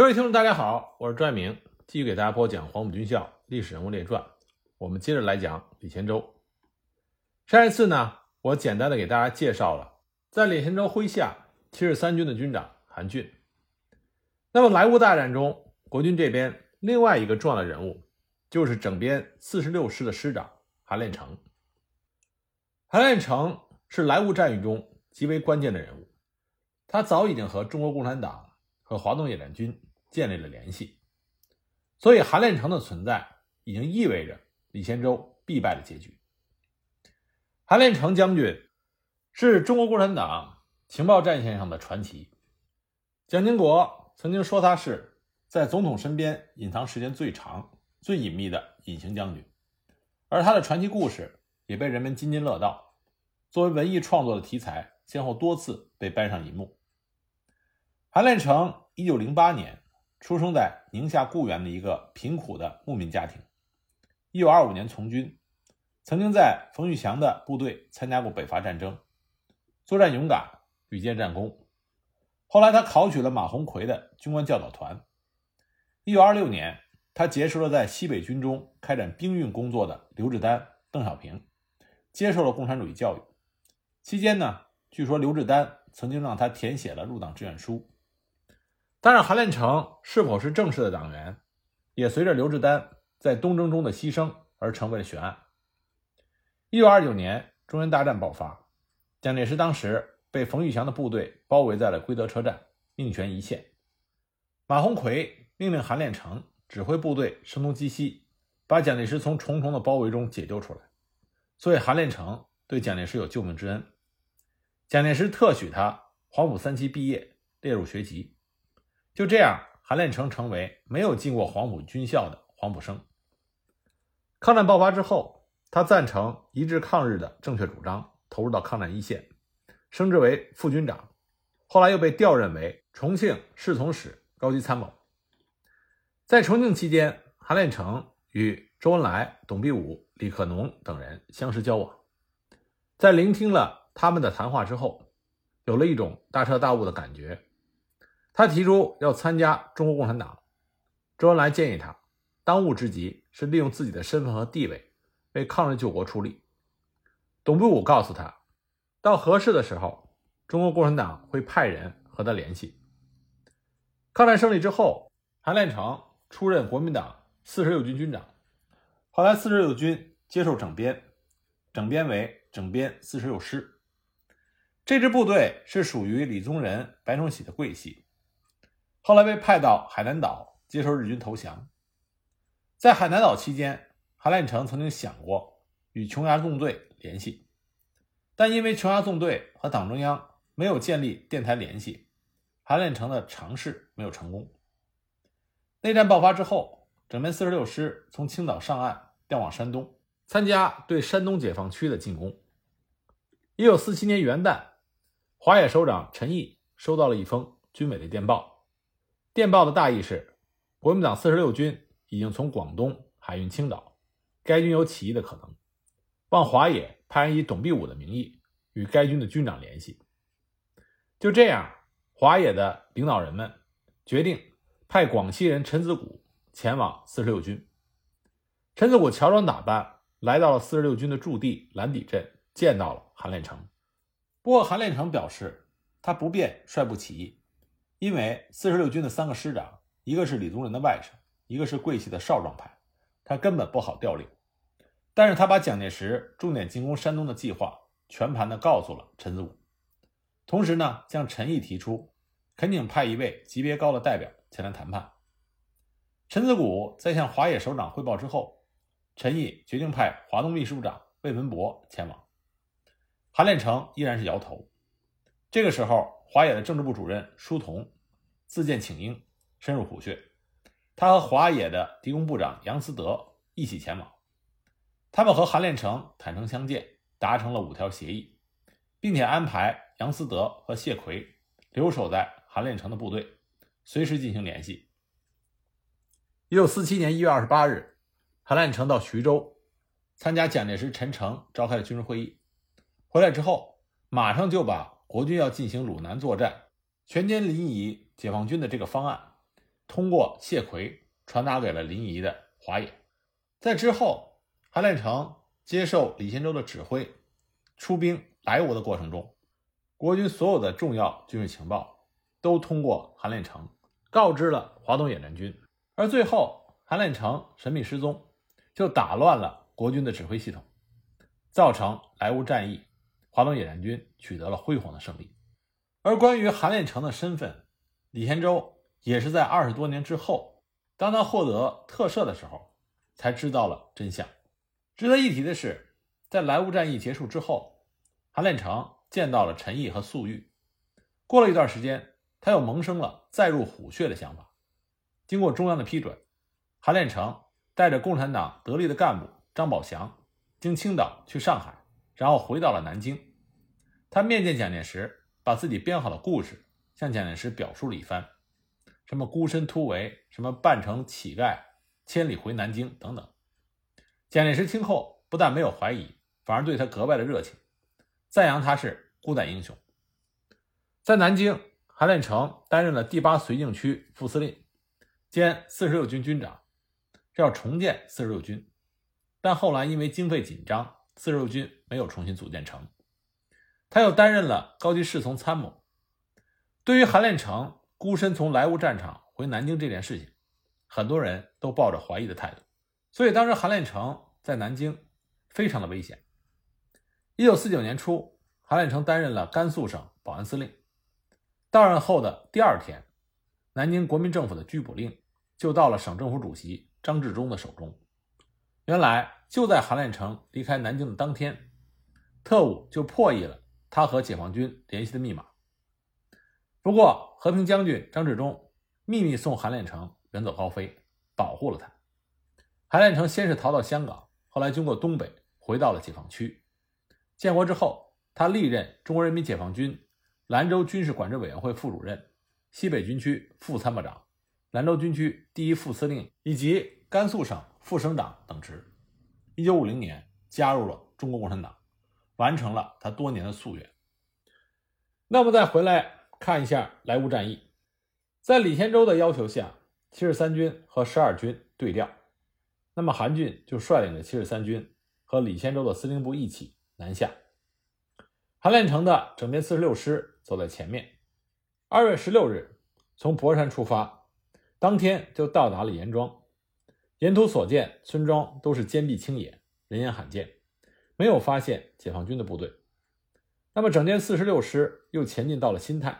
各位听众，大家好，我是朱爱明，继续给大家播讲黄埔军校历史人物列传。我们接着来讲李先洲。上一次呢，我简单的给大家介绍了在李先洲麾下七十三军的军长韩俊。那么莱芜大战中，国军这边另外一个重要的人物，就是整编四十六师的师长韩练成。韩练成是莱芜战役中极为关键的人物，他早已经和中国共产党。和华东野战军建立了联系，所以韩练成的存在已经意味着李先洲必败的结局。韩练成将军是中国共产党情报战线上的传奇，蒋经国曾经说他是在总统身边隐藏时间最长、最隐秘的隐形将军，而他的传奇故事也被人们津津乐道，作为文艺创作的题材，先后多次被搬上银幕。韩练成一九零八年出生在宁夏固原的一个贫苦的牧民家庭。一九二五年从军，曾经在冯玉祥的部队参加过北伐战争，作战勇敢，屡建战功。后来他考取了马鸿逵的军官教导团。一九二六年，他结识了在西北军中开展兵运工作的刘志丹、邓小平，接受了共产主义教育。期间呢，据说刘志丹曾经让他填写了入党志愿书。当然，韩练成是否是正式的党员，也随着刘志丹在东征中的牺牲而成为了悬案。一九二九年，中原大战爆发，蒋介石当时被冯玉祥的部队包围在了归德车站，命悬一线。马鸿逵命令韩练成指挥部队声东击西，把蒋介石从重重的包围中解救出来。所以，韩练成对蒋介石有救命之恩。蒋介石特许他黄埔三期毕业，列入学籍。就这样，韩练成成为没有进过黄埔军校的黄埔生。抗战爆发之后，他赞成一致抗日的正确主张，投入到抗战一线，升职为副军长。后来又被调任为重庆侍从室高级参谋。在重庆期间，韩练成与周恩来、董必武、李克农等人相识交往，在聆听了他们的谈话之后，有了一种大彻大悟的感觉。他提出要参加中国共产党，周恩来建议他，当务之急是利用自己的身份和地位为抗日救国出力。董必武告诉他，到合适的时候，中国共产党会派人和他联系。抗战胜利之后，韩练成出任国民党四十六军军长，后来四十六军接受整编，整编为整编四十六师。这支部队是属于李宗仁、白崇禧的桂系。后来被派到海南岛接受日军投降。在海南岛期间，韩练成曾经想过与琼崖纵队联系，但因为琼崖纵队和党中央没有建立电台联系，韩练成的尝试没有成功。内战爆发之后，整编四十六师从青岛上岸，调往山东，参加对山东解放区的进攻。一九四七年元旦，华野首长陈毅收到了一封军委的电报。电报的大意是，国民党四十六军已经从广东海运青岛，该军有起义的可能，望华野派人以董必武的名义与该军的军长联系。就这样，华野的领导人们决定派广西人陈子谷前往四十六军。陈子谷乔装打扮来到了四十六军的驻地蓝底镇，见到了韩练成。不过，韩练成表示他不便率部起义。因为四十六军的三个师长，一个是李宗仁的外甥，一个是桂系的少壮派，他根本不好调令。但是他把蒋介石重点进攻山东的计划全盘的告诉了陈子谷，同时呢，向陈毅提出恳请派一位级别高的代表前来谈判。陈子谷在向华野首长汇报之后，陈毅决定派华东秘书长魏文博前往。韩练成依然是摇头。这个时候。华野的政治部主任舒同自荐请缨，深入虎穴。他和华野的敌工部长杨思德一起前往。他们和韩练成坦诚相见，达成了五条协议，并且安排杨思德和谢奎留守在韩练成的部队，随时进行联系。一九四七年一月二十八日，韩练成到徐州参加蒋介石陈诚召开的军事会议，回来之后马上就把。国军要进行鲁南作战，全歼临沂解放军的这个方案，通过谢奎传达给了临沂的华野。在之后，韩练成接受李先洲的指挥，出兵莱芜的过程中，国军所有的重要军事情报都通过韩练成告知了华东野战军，而最后韩练成神秘失踪，就打乱了国军的指挥系统，造成莱芜战役，华东野战军取得了辉煌的胜利。而关于韩练成的身份，李先洲也是在二十多年之后，当他获得特赦的时候，才知道了真相。值得一提的是，在莱芜战役结束之后，韩练成见到了陈毅和粟裕。过了一段时间，他又萌生了再入虎穴的想法。经过中央的批准，韩练成带着共产党得力的干部张宝祥，经青岛去上海，然后回到了南京。他面见蒋介石，把自己编好的故事向蒋介石表述了一番，什么孤身突围，什么扮成乞丐千里回南京等等。蒋介石听后不但没有怀疑，反而对他格外的热情，赞扬他是孤胆英雄。在南京，韩练成担任了第八绥靖区副司令兼四十六军军长，这要重建四十六军，但后来因为经费紧张，四十六军没有重新组建成。他又担任了高级侍从参谋。对于韩练成孤身从莱芜战场回南京这件事情，很多人都抱着怀疑的态度。所以当时韩练成在南京非常的危险。一九四九年初，韩练成担任了甘肃省保安司令。到任后的第二天，南京国民政府的拘捕令就到了省政府主席张治中的手中。原来就在韩练成离开南京的当天，特务就破译了他和解放军联系的密码。不过和平将军张治中秘密送韩练成远走高飞，保护了他。韩练成先是逃到香港，后来经过东北，回到了解放区。建国之后，他历任中国人民解放军兰州军事管制委员会副主任、西北军区副参谋长、兰州军区第一副司令以及甘肃省副省长等职。一九五零年加入了中国共产党，完成了他多年的夙愿。那么再回来看一下莱芜战役，在李先洲的要求下，七十三军和十二军对调。那么韩俊就率领着七十三军和李先洲的司令部一起南下。韩练成的整编四十六师走在前面。二月十六日从博山出发，当天就到达了严庄。沿途所见村庄都是坚壁清野，人烟罕见，没有发现解放军的部队。那么整编四十六师又前进到了新泰，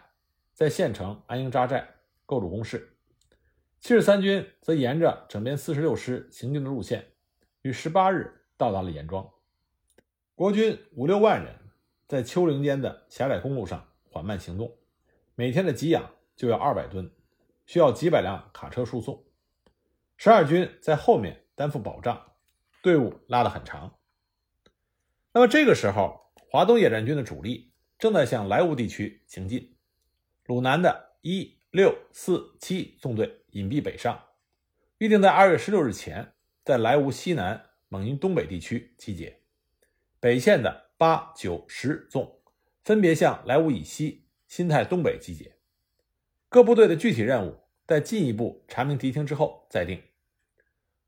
在县城安营扎寨，构筑工事。七十三军则沿着整编四十六师行进的路线，于十八日到达了严庄。国军五六万人在丘陵间的狭窄公路上缓慢行动，每天的给养就要二百吨，需要几百辆卡车输送。十二军在后面担负保障，队伍拉得很长。那么这个时候，华东野战军的主力正在向莱芜地区行进，鲁南的一。六四七纵队隐蔽北上，预定在二月十六日前在莱芜西南、蒙阴东北地区集结。北线的八九十纵分别向莱芜以西、新泰东北集结。各部队的具体任务在进一步查明敌情之后再定。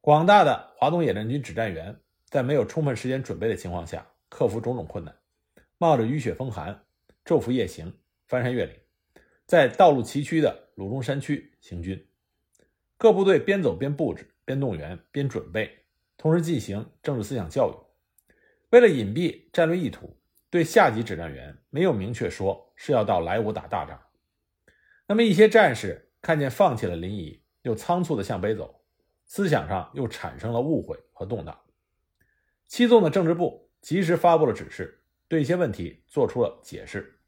广大的华东野战军指战员在没有充分时间准备的情况下，克服种种困难，冒着雨雪风寒，昼伏夜行，翻山越岭。在道路崎岖的鲁中山区行军，各部队边走边布置、边动员、边准备，同时进行政治思想教育。为了隐蔽战略意图，对下级指战员没有明确说是要到莱芜打大仗。那么一些战士看见放弃了临沂，又仓促地向北走，思想上又产生了误会和动荡。七纵的政治部及时发布了指示，对一些问题做出了解释。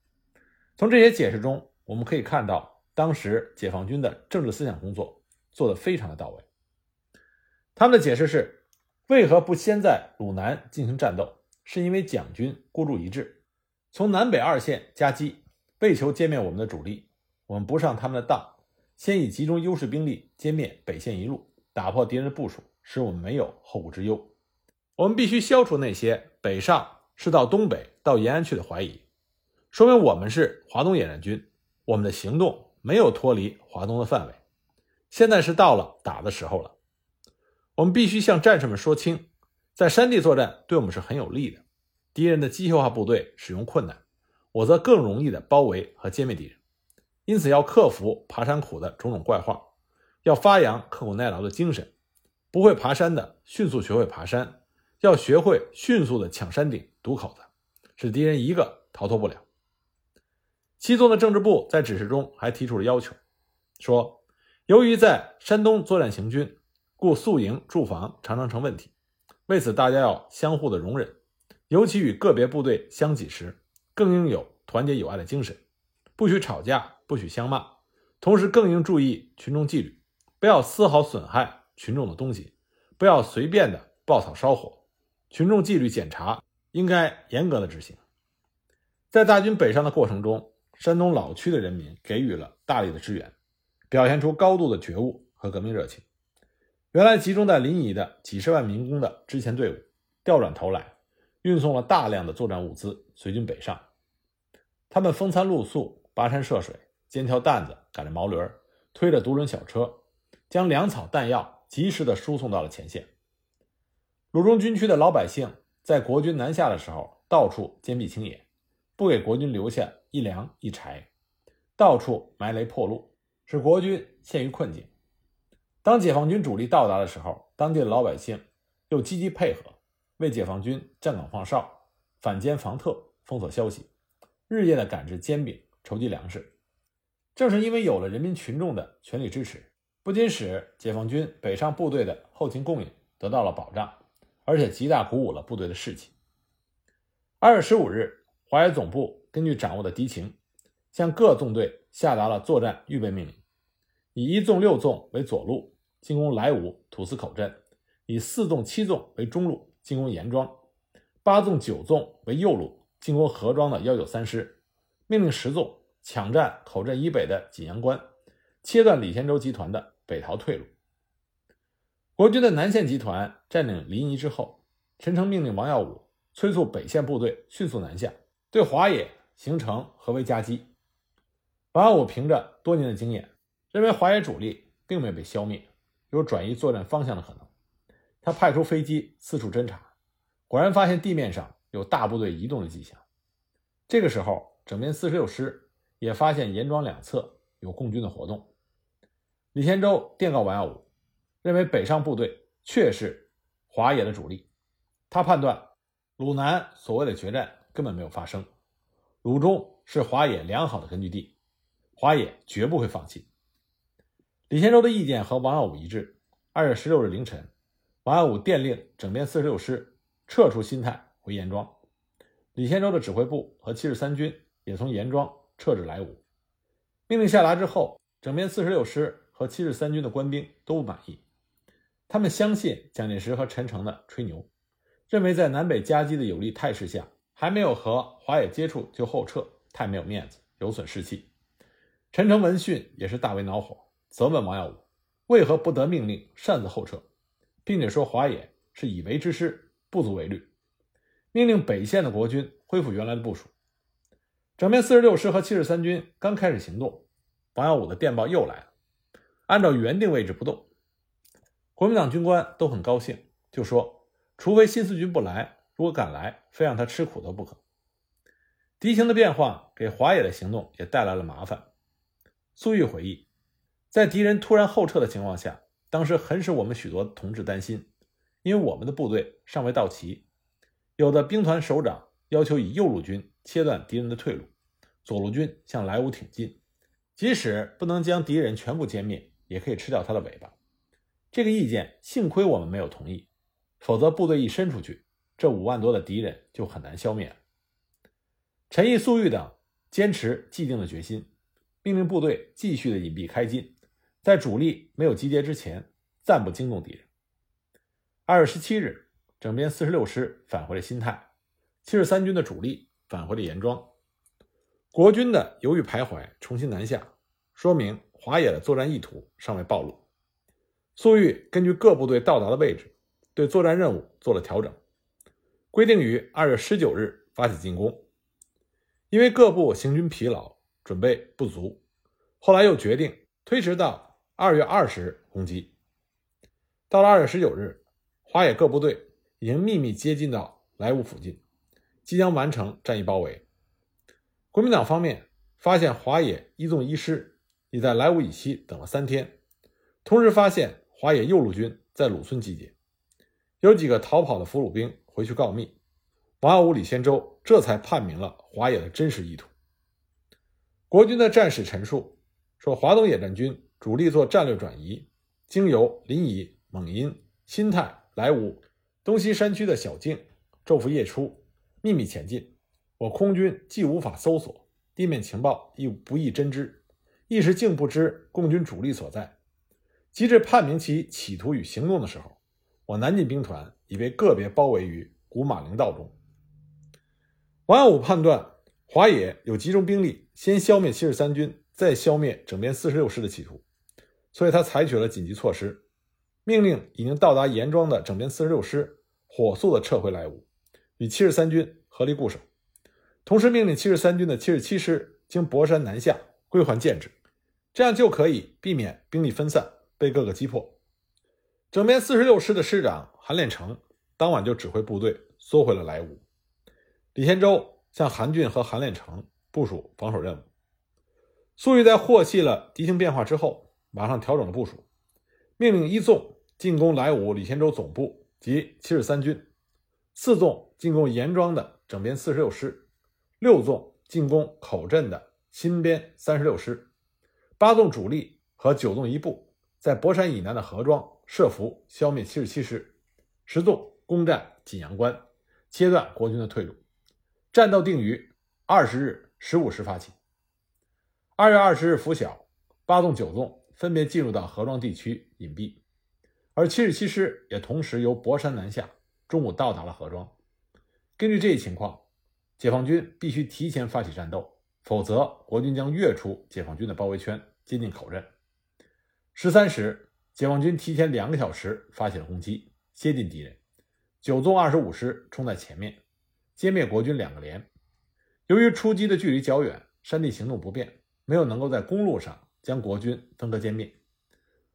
从这些解释中，我们可以看到，当时解放军的政治思想工作做得非常的到位。他们的解释是：为何不先在鲁南进行战斗？是因为蒋军孤注一掷，从南北二线夹击，为求歼灭我们的主力，我们不上他们的当，先以集中优势兵力歼灭北线一路，打破敌人的部署，使我们没有后顾之忧。我们必须消除那些北上是到东北、到延安去的怀疑，说明我们是华东野战军。我们的行动没有脱离华东的范围，现在是到了打的时候了。我们必须向战士们说清，在山地作战对我们是很有利的。敌人的机械化部队使用困难，我则更容易的包围和歼灭敌人。因此，要克服爬山苦的种种怪话，要发扬刻苦耐劳的精神。不会爬山的，迅速学会爬山；要学会迅速的抢山顶、堵口子，使敌人一个逃脱不了。七纵的政治部在指示中还提出了要求，说：由于在山东作战行军，故宿营驻防常常成问题。为此，大家要相互的容忍，尤其与个别部队相挤时，更应有团结友爱的精神，不许吵架，不许相骂。同时，更应注意群众纪律，不要丝毫损害群众的东西，不要随便的爆草烧火。群众纪律检查应该严格的执行。在大军北上的过程中，山东老区的人民给予了大力的支援，表现出高度的觉悟和革命热情。原来集中在临沂的几十万民工的支前队伍，调转头来，运送了大量的作战物资，随军北上。他们风餐露宿，跋山涉水，肩挑担子，赶着毛驴，推着独轮小车，将粮草弹药及时的输送到了前线。鲁中军区的老百姓在国军南下的时候，到处坚壁清野，不给国军留下一粮一柴，到处埋雷破路，使国军陷于困境。当解放军主力到达的时候，当地的老百姓又积极配合，为解放军站岗放哨、反间防特、封锁消息，日夜的赶制煎饼、筹集粮食。正是因为有了人民群众的全力支持，不仅使解放军北上部队的后勤供应得到了保障，而且极大鼓舞了部队的士气。二月十五日，华野总部根据掌握的敌情，向各纵队下达了作战预备命令，以一纵六纵为左路。进攻莱芜土司口镇，以四纵七纵为中路进攻严庄，八纵九纵为右路进攻何庄的幺九三师。命令十纵抢占口镇以北的锦阳关，切断李先洲集团的北逃退路。国军的南线集团占领临沂之后，陈诚命令王耀武催促北线部队迅速南下，对华野形成合围夹击。王耀武凭着多年的经验，认为华野主力并没有被消灭。有转移作战方向的可能，他派出飞机四处侦察，果然发现地面上有大部队移动的迹象。这个时候，整编四十六师也发现严庄两侧有共军的活动。李先洲电告王耀武，认为北上部队确是华野的主力。他判断鲁南所谓的决战根本没有发生，鲁中是华野良好的根据地，华野绝不会放弃。李先洲的意见和王耀武一致。二月十六日凌晨，王耀武电令整编四十六师撤出新泰回严庄。李先洲的指挥部和七十三军也从严庄撤至莱芜。命令下达之后，整编四十六师和七十三军的官兵都不满意。他们相信蒋介石和陈诚的吹牛，认为在南北夹击的有利态势下，还没有和华野接触就后撤，太没有面子，有损士气。陈诚闻讯也是大为恼火。责问王耀武为何不得命令擅自后撤，并且说华野是以为之师，不足为虑。命令北线的国军恢复原来的部署。整编四十六师和七十三军刚开始行动，王耀武的电报又来了，按照原定位置不动。国民党军官都很高兴，就说除非新四军不来，如果敢来，非让他吃苦头不可。敌情的变化给华野的行动也带来了麻烦。粟裕回忆。在敌人突然后撤的情况下，当时很使我们许多同志担心，因为我们的部队尚未到齐，有的兵团首长要求以右路军切断敌人的退路，左路军向莱芜挺进，即使不能将敌人全部歼灭，也可以吃掉他的尾巴。这个意见幸亏我们没有同意，否则部队一伸出去，这五万多的敌人就很难消灭了。陈毅、粟裕等坚持既定的决心，命令部队继续的隐蔽开进。在主力没有集结之前，暂不惊动敌人。二月十七日，整编四十六师返回了新泰，七十三军的主力返回了严庄。国军的犹豫徘徊，重新南下，说明华野的作战意图尚未暴露。粟裕根据各部队到达的位置，对作战任务做了调整，规定于二月十九日发起进攻。因为各部行军疲劳，准备不足，后来又决定推迟到。二月二十日攻击。到了二月十九日，华野各部队已经秘密接近到莱芜附近，即将完成战役包围。国民党方面发现华野一纵一师已在莱芜以西等了三天，同时发现华野右路军在鲁村集结，有几个逃跑的俘虏兵回去告密。王耀武、李先洲这才判明了华野的真实意图。国军的战史陈述说，华东野战军主力做战略转移，经由临沂、蒙阴、新泰、莱芜东西山区的小径，昼伏夜出，秘密前进。我空军既无法搜索，地面情报亦不易侦知，一时竟不知共军主力所在。及至判明其企图与行动的时候，我南进兵团已被个别包围于古马陵道中。王耀武判断华野有集中兵力，先消灭七十三军，再消灭整编四十六师的企图，所以他采取了紧急措施，命令已经到达严庄的整编四十六师火速的撤回莱芜，与七十三军合力固守。同时命令七十三军的七十七师经博山南下，归还建制，这样就可以避免兵力分散被各个击破。整编四十六师的师长韩练成当晚就指挥部队缩回了莱芜。李先洲向韩俊和韩练成部署防守任务。粟裕在获悉了敌情变化之后，马上调整了部署，命令一纵进攻莱芜李先洲总部及七十三军，四纵进攻严庄的整编四十六师，六纵进攻口镇的新编三十六师，八纵主力和九纵一部在博山以南的河庄设伏消灭七十七师，十纵攻占锦阳关，切断国军的退路。战斗定于二十日十五时发起。二月二十日拂晓，八纵、九纵分别进入到河庄地区隐蔽，而七十七师也同时由博山南下，中午到达了河庄。根据这一情况，解放军必须提前发起战斗，否则国军将跃出解放军的包围圈，接近口镇。十三时，解放军提前两个小时发起了攻击，接近敌人。九纵二十五师冲在前面。歼灭国军两个连，由于出击的距离较远，山地行动不便，没有能够在公路上将国军分割歼灭。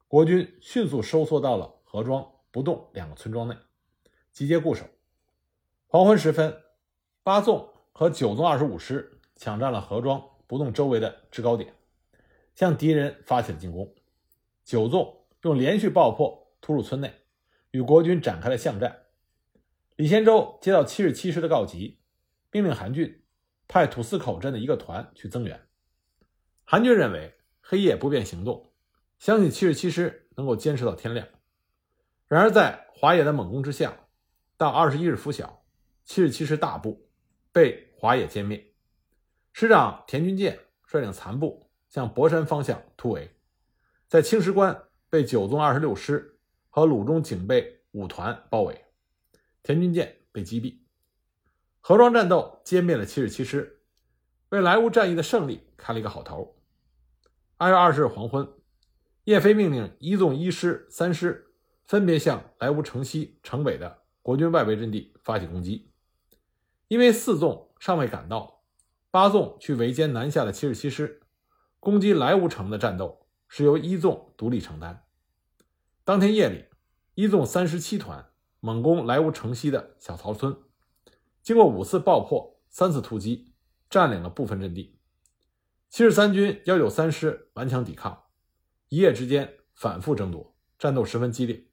国军迅速收缩到了河庄、不动两个村庄内，集结固守。黄昏时分，八纵和九纵二十五师抢占了河庄、不动周围的制高点，向敌人发起了进攻。九纵用连续爆破突入村内，与国军展开了巷战。李先洲接到七十七师的告急，命令韩俊派土司口镇的一个团去增援。韩俊认为黑夜不便行动，相信七十七师能够坚持到天亮。然而在华野的猛攻之下，到二十一日拂晓，七十七师大部被华野歼灭。师长田军健率领残部向博山方向突围，在青石关被九纵二十六师和鲁中警备五团包围。田军舰被击毙，河庄战斗歼灭了七十七师，为莱芜战役的胜利开了一个好头。二月二十日黄昏，叶飞命令一纵一师、三师分别向莱芜城西、城北的国军外围阵地发起攻击。因为四纵尚未赶到，八纵去围歼南下的七十七师，攻击莱芜城的战斗是由一纵独立承担。当天夜里，一纵三十七团。猛攻莱芜城西的小曹村，经过五次爆破、三次突击，占领了部分阵地。七十三军幺九三师顽强抵抗，一夜之间反复争夺，战斗十分激烈。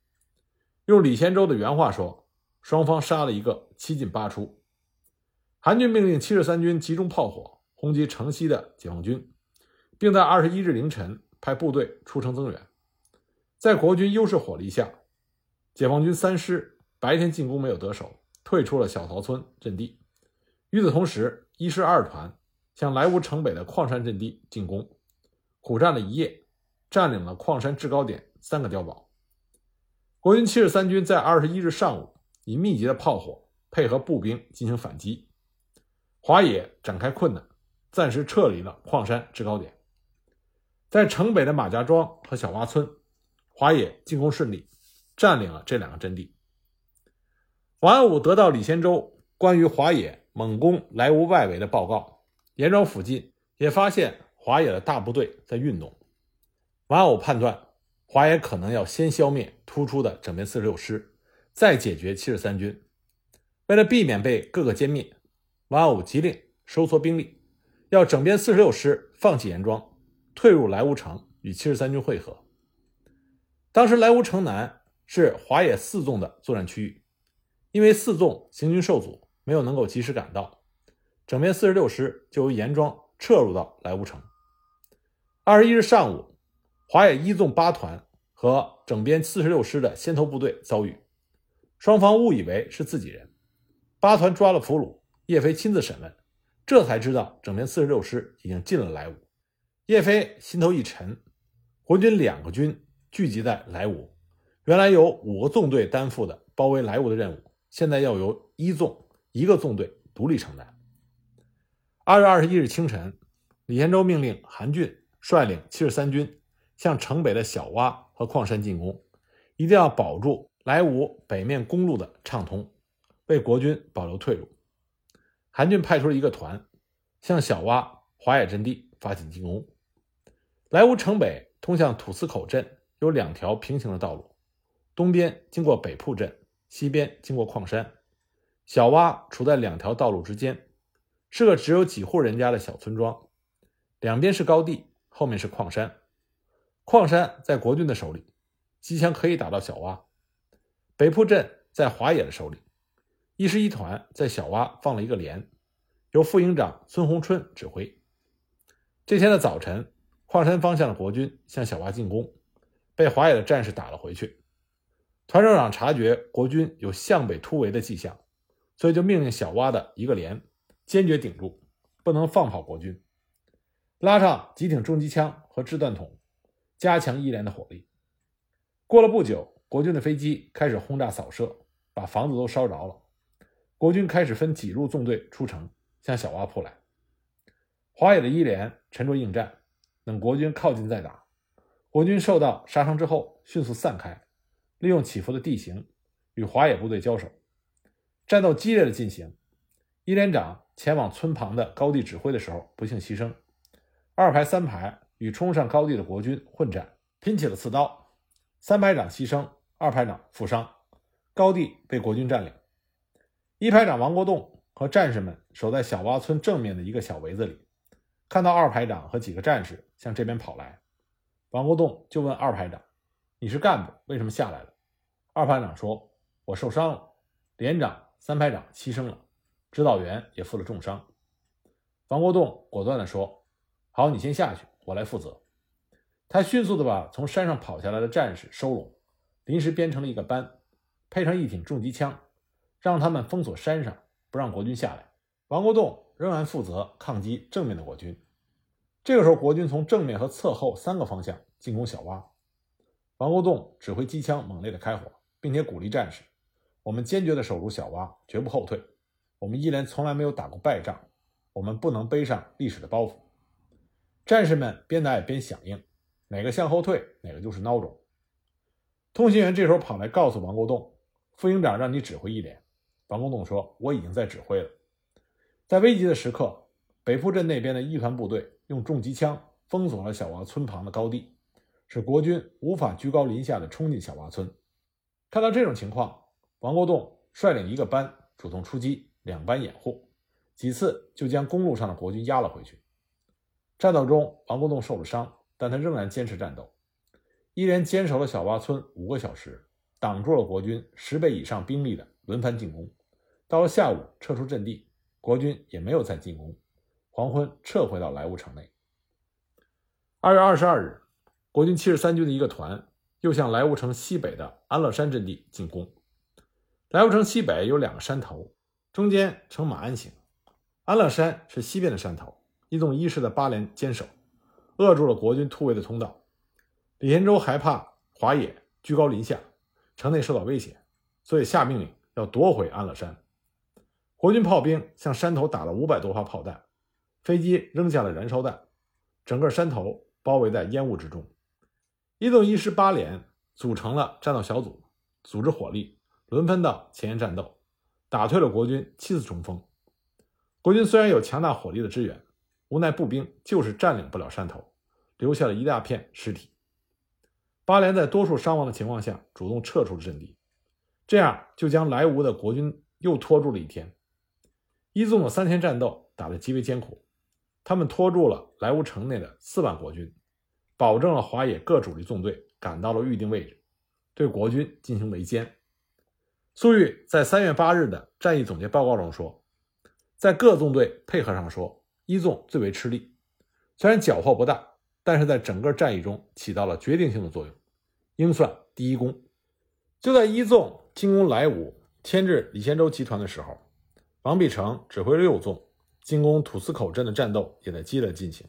用李先洲的原话说：“双方杀了一个七进八出。”韩军命令七十三军集中炮火轰击城西的解放军，并在二十一日凌晨派部队出城增援。在国军优势火力下，解放军三师。白天进攻没有得手，退出了小曹村阵地。与此同时，一师二团向莱芜城北的矿山阵地进攻，苦战了一夜，占领了矿山制高点三个碉堡。国军七十三军在二十一日上午以密集的炮火配合步兵进行反击，华野展开困难，暂时撤离了矿山制高点。在城北的马家庄和小洼村，华野进攻顺利，占领了这两个阵地。王安武得到李先洲关于华野猛攻莱芜外围的报告，严庄附近也发现华野的大部队在运动。王安武判断华野可能要先消灭突出的整编四十六师，再解决七十三军。为了避免被各个歼灭，王耀武急令收缩兵力，要整编四十六师放弃严庄，退入莱芜城与七十三军会合。当时莱芜城南是华野四纵的作战区域，因为四纵行军受阻，没有能够及时赶到，整编四十六师就由严庄撤入到莱芜城。二十一日上午，华野一纵八团和整编四十六师的先头部队遭遇，双方误以为是自己人。八团抓了俘虏，叶飞亲自审问，这才知道整编四十六师已经进了莱芜。叶飞心头一沉，国军两个军聚集在莱芜，原来由五个纵队担负的包围莱芜的任务，现在要由一纵一个纵队独立承担。二月二十一日清晨，李先洲命令韩俊率领七十三军向城北的小洼和矿山进攻，一定要保住莱芜北面公路的畅通。为国军保留退路，韩俊派出了一个团，向小洼华野阵地发起进攻。莱芜城北通向土司口镇有两条平行的道路，东边经过北铺镇，西边经过矿山。小洼处在两条道路之间，是个只有几户人家的小村庄，两边是高地，后面是矿山。矿山在国军的手里，机枪可以打到小洼；北铺镇在华野的手里。一师一团在小洼放了一个连，由副营长孙洪春指挥。这天的早晨，矿山方向的国军向小洼进攻，被华野的战士打了回去。团首长察觉国军有向北突围的迹象，所以就命令小洼的一个连坚决顶住，不能放跑国军，拉上几挺重机枪和掷弹筒，加强一连的火力。过了不久，国军的飞机开始轰炸扫射，把房子都烧着了。国军开始分几路纵队出城，向小洼扑来。华野的一连沉着应战，等国军靠近再打。国军受到杀伤之后，迅速散开，利用起伏的地形与华野部队交手，战斗激烈的进行。一连长前往村旁的高地指挥的时候，不幸牺牲。二排、三排与冲上高地的国军混战，拼起了刺刀。三排长牺牲，二排长负伤，高地被国军占领。一排长王国栋和战士们守在小洼村正面的一个小围子里，看到二排长和几个战士向这边跑来，王国栋就问二排长：“你是干部，为什么下来了？”二排长说：“我受伤了，连长、三排长牺牲了，指导员也负了重伤。”王国栋果断地说：“好，你先下去，我来负责。”他迅速地把从山上跑下来的战士收拢，临时编成了一个班，配上一挺重机枪。让他们封锁山上，不让国军下来。王国栋仍然负责抗击正面的国军。这个时候，国军从正面和侧后三个方向进攻小洼。王国栋指挥机枪猛烈的开火，并且鼓励战士：“我们坚决的守住小洼，绝不后退。我们一连从来没有打过败仗，我们不能背上历史的包袱。”战士们边打也边响应：“哪个向后退，哪个就是孬种。”通信员这时候跑来告诉王国栋：“副营长让你指挥一连。”王国栋说：“我已经在指挥了。在危急的时刻，北铺镇那边的一团部队用重机枪封锁了小洼村旁的高地，使国军无法居高临下的冲进小洼村。看到这种情况，王国栋率领一个班主动出击，两班掩护，几次就将公路上的国军压了回去。战斗中，王国栋受了伤，但他仍然坚持战斗，一连坚守了小洼村五个小时，挡住了国军十倍以上兵力的轮番进攻。到了下午，撤出阵地，国军也没有再进攻。黄昏，撤回到莱芜城内。二月二十二日，国军七十三军的一个团又向莱芜城西北的安乐山阵地进攻。莱芜城西北有两个山头，中间呈马鞍形。安乐山是西边的山头，一纵一师的八连坚守，扼住了国军突围的通道。李先洲害怕华野居高临下，城内受到威胁，所以下命令要夺回安乐山。国军炮兵向山头打了五百多发炮弹，飞机扔下了燃烧弹，整个山头包围在烟雾之中。一纵一师八连组成了战斗小组，组织火力，轮番到前沿战斗，打退了国军七次冲锋。国军虽然有强大火力的支援，无奈步兵就是占领不了山头，留下了一大片尸体。八连在多数伤亡的情况下主动撤出了阵地，这样就将莱芜的国军又拖住了一天。一纵的三天战斗打得极为艰苦，他们拖住了莱芜城内的四万国军，保证了华野各主力纵队赶到了预定位置，对国军进行围歼。粟裕在三月八日的战役总结报告中说，在各纵队配合上说，一纵最为吃力，虽然缴获不大，但是在整个战役中起到了决定性的作用，应算第一功。就在一纵进攻莱芜、牵制李先洲集团的时候。王必成指挥六纵进攻土司口镇的战斗也在激烈进行。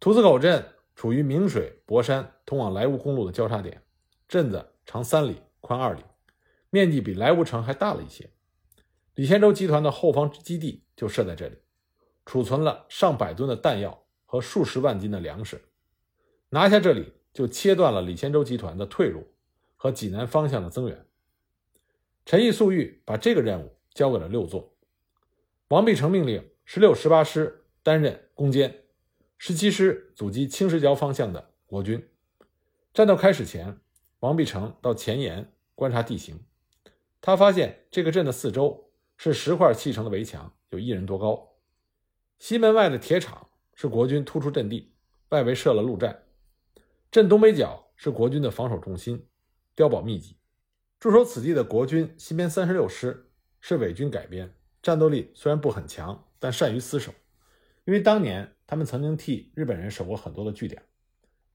土司口镇处于明水、博山通往莱芜公路的交叉点，镇子长三里，宽二里，面积比莱芜城还大了一些。李先洲集团的后方基地就设在这里，储存了上百吨的弹药和数十万斤的粮食。拿下这里，就切断了李先洲集团的退路和济南方向的增援。陈毅、粟裕把这个任务。交给了六纵，王必成命令十六、十八师担任攻坚，十七师阻击青石桥方向的国军。战斗开始前，王必成到前沿观察地形，他发现这个镇的四周是石块砌成的围墙，有一人多高。西门外的铁厂是国军突出阵地，外围设了路战。镇东北角是国军的防守重心，碉堡密集。驻守此地的国军西边三十六师。是伪军改编，战斗力虽然不很强，但善于死守。因为当年他们曾经替日本人守过很多的据点，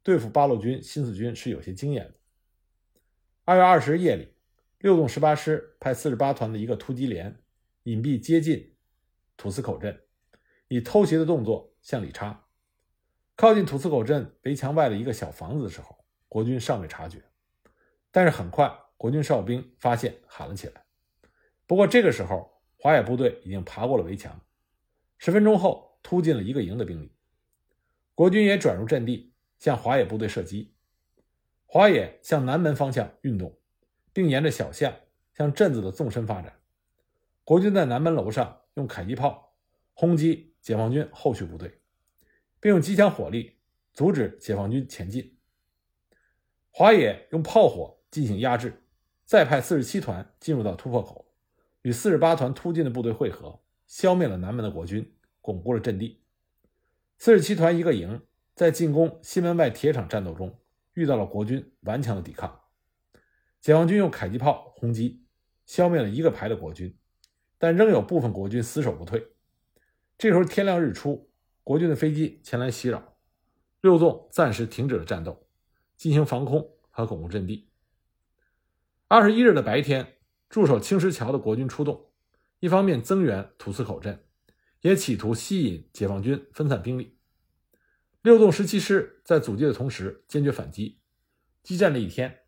对付八路军、新四军是有些经验的。二月二十日夜里，六纵十八师派四十八团的一个突击连隐蔽接近土司口镇，以偷袭的动作向里插。靠近土司口镇围墙外的一个小房子的时候，国军尚未察觉，但是很快国军哨兵发现，喊了起来。不过这个时候，华野部队已经爬过了围墙。十分钟后，突进了一个营的兵力。国军也转入阵地，向华野部队射击。华野向南门方向运动，并沿着小巷向镇子的纵深发展。国军在南门楼上用迫击炮轰击解放军后续部队，并用机枪火力阻止解放军前进。华野用炮火进行压制，再派四十七团进入到突破口。与四十八团突进的部队会合，消灭了南门的国军，巩固了阵地。四十七团一个营在进攻西门外铁厂战斗中遇到了国军顽强的抵抗，解放军用迫击炮轰击，消灭了一个排的国军，但仍有部分国军死守不退。这时候天亮日出，国军的飞机前来袭扰，六纵暂时停止了战斗，进行防空和巩固阵地。二十一日的白天。驻守青石桥的国军出动，一方面增援土司口镇，也企图吸引解放军分散兵力。六纵十七师在阻击的同时坚决反击，激战了一天，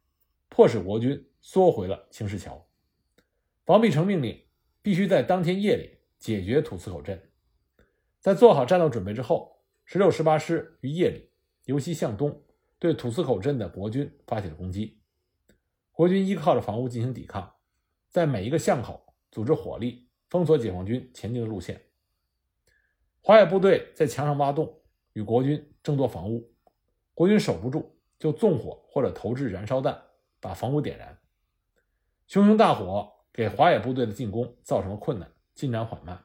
迫使国军缩回了青石桥。王必成命令必须在当天夜里解决土司口镇。在做好战斗准备之后，十六、十八师于夜里由西向东对土司口镇的国军发起了攻击。国军依靠着房屋进行抵抗。在每一个巷口组织火力，封锁解放军前进的路线。华野部队在墙上挖洞，与国军争夺房屋。国军守不住，就纵火或者投掷燃烧弹，把房屋点燃。熊熊大火给华野部队的进攻造成了困难，进展缓慢。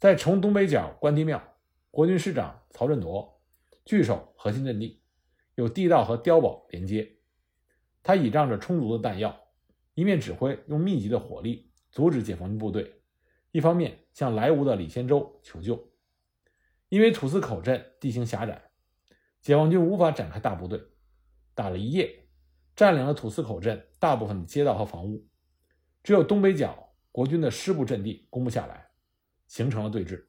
在城东北角关帝庙，国军师长曹振铎据守核心阵地，有地道和碉堡连接。他倚仗着充足的弹药。一面指挥用密集的火力阻止解放军部队，一方面向莱芜的李先洲求救。因为土司口镇地形狭窄，解放军无法展开大部队，打了一夜，占领了土司口镇大部分的街道和房屋，只有东北角国军的师部阵地攻不下来，形成了对峙。